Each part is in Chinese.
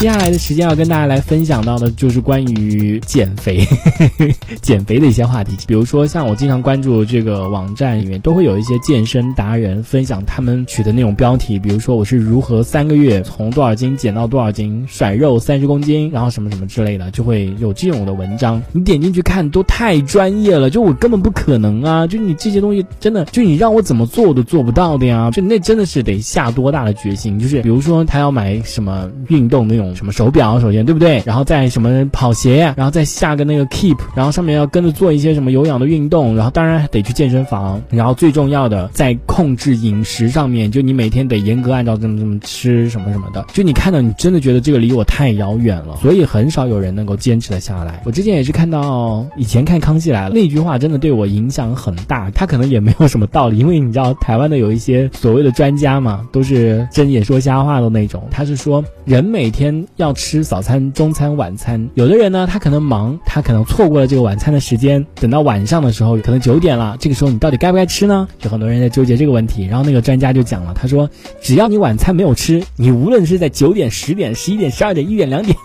接下来的时间要跟大家来分享到的就是关于减肥、减肥的一些话题。比如说，像我经常关注这个网站里面，都会有一些健身达人分享他们取的那种标题，比如说我是如何三个月从多少斤减到多少斤，甩肉三十公斤，然后什么什么之类的，就会有这种的文章。你点进去看都太专业了，就我根本不可能啊！就你这些东西真的，就你让我怎么做我都做不到的呀！就那真的是得下多大的决心？就是比如说他要买什么运动那种什么手表，首先对不对？然后再什么跑鞋，然后再下个那个 Keep，然后上面要跟着做一些什么有氧的运动，然后当然得去健身房，然后最重要的在控制饮食上面，就你每天得严格按照这么这么吃什么什么的。就你看到你真的觉得这个离我太遥远了，所以很少有人能够坚持的下来。我之前也是看到以前看康熙来了那句话，真的对我影响很大。他可能也没有什么道理，因为你知道台湾的有一些所谓的专家嘛，都是睁眼说瞎话的那种。他是说人每天要吃早餐、中餐、晚餐。有的人呢，他可能忙，他可能错过了这个晚餐的时间，等到晚上的时候，可能九点了，这个时候你到底该不该吃呢？有很多人在纠结这个问题。然后那个专家就讲了，他说只要你晚餐没有吃，你无论是在九点、十点、十一点、十二点、一点、两点，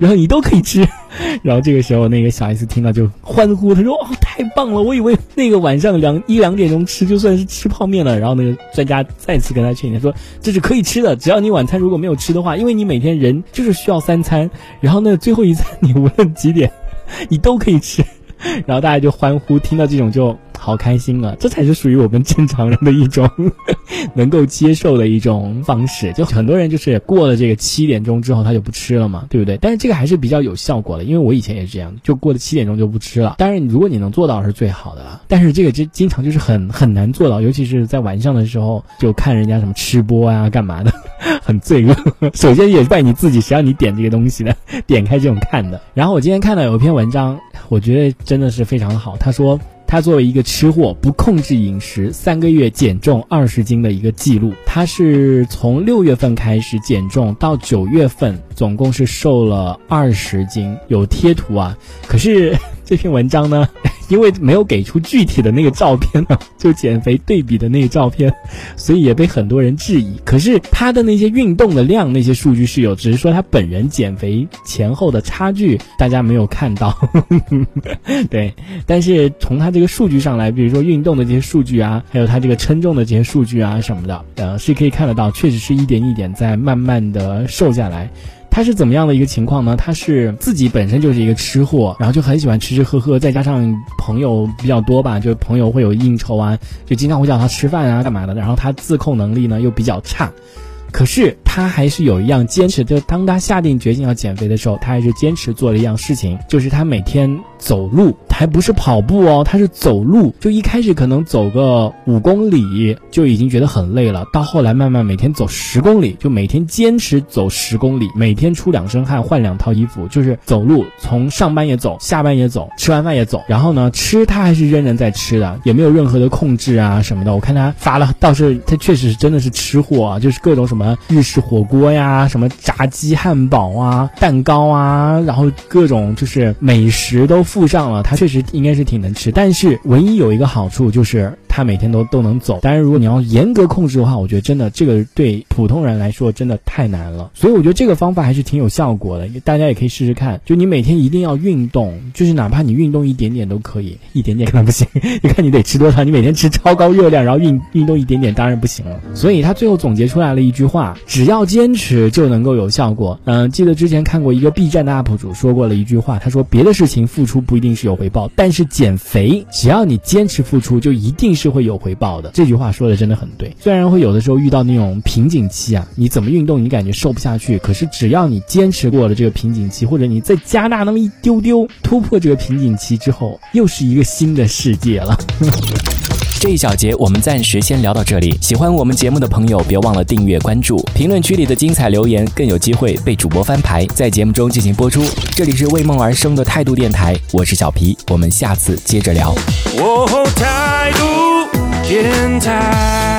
然后你都可以吃。然后这个时候，那个小 S 听到就欢呼，他说：“哦，太棒了！我以为那个晚上两一两点钟吃就算是吃泡面了。”然后那个专家再次跟他劝解说：“这是可以吃的，只要你晚餐如果没有吃的话，因为你每天人就是需要三餐，然后那最后一餐你无论几点，你都可以吃。”然后大家就欢呼，听到这种就好开心啊！这才是属于我们正常人的一种 能够接受的一种方式。就很多人就是过了这个七点钟之后，他就不吃了嘛，对不对？但是这个还是比较有效果的，因为我以前也是这样，就过了七点钟就不吃了。当然，如果你能做到是最好的了。但是这个就经常就是很很难做到，尤其是在晚上的时候，就看人家什么吃播啊、干嘛的，很罪恶。首先也怪你自己，谁让你点这个东西的，点开这种看的。然后我今天看到有一篇文章，我觉得真的是非常好。他说。他作为一个吃货，不控制饮食，三个月减重二十斤的一个记录。他是从六月份开始减重，到九月份总共是瘦了二十斤，有贴图啊。可是这篇文章呢，因为没有给出具体的那个照片呢，就减肥对比的那个照片，所以也被很多人质疑。可是他的那些运动的量，那些数据是有，只是说他本人减肥前后的差距，大家没有看到。对，但是从他这个数据上来，比如说运动的这些数据啊，还有他这个称重的这些数据啊什么的，呃，是可以看得到，确实是一点一点在慢慢的瘦下来。他是怎么样的一个情况呢？他是自己本身就是一个吃货，然后就很喜欢吃吃喝喝，再加上朋友比较多吧，就朋友会有应酬啊，就经常会叫他吃饭啊，干嘛的。然后他自控能力呢又比较差，可是他还是有一样坚持，就当他下定决心要减肥的时候，他还是坚持做了一样事情，就是他每天走路，还不是跑步哦，他是走路。就一开始可能走个五公里就已经觉得很累了，到后来慢慢每天走十公里，就每天坚持走十公里，每天出两身汗，换两套衣服，就是走路，从上班也走，下班也走，吃完饭也走。然后呢，吃他还是仍然在吃的，也没有任何的控制啊什么的。我看他发了，倒是他确实是真的是吃货啊，就是各种什么日式火锅呀，什么炸鸡汉堡啊，蛋糕啊，然后各种就是美食都附上了。他确确实应该是挺能吃，但是唯一有一个好处就是他每天都都能走。当然，如果你要严格控制的话，我觉得真的这个对普通人来说真的太难了。所以我觉得这个方法还是挺有效果的，大家也可以试试看。就你每天一定要运动，就是哪怕你运动一点点都可以，一点点 可能不行。你看你得吃多少？你每天吃超高热量，然后运运动一点点，当然不行了。所以他最后总结出来了一句话：只要坚持就能够有效果。嗯，记得之前看过一个 B 站的 UP 主说过了一句话，他说别的事情付出不一定是有回报，但是减肥只要你坚持付出，就一定是会有回报的。这句话说的真的很对。虽然会有的时候遇到那种瓶颈期啊，你怎么运动你感觉瘦不下去，可是只要你坚持过了这个瓶颈期，或者你再加大那么一丢丢，突破这个瓶颈期之后，又是一个新的世界了。这一小节我们暂时先聊到这里。喜欢我们节目的朋友，别忘了订阅关注。评论区里的精彩留言更有机会被主播翻牌，在节目中进行播出。这里是为梦而生的态度电台，我是小皮，我们下次接着聊。天，台。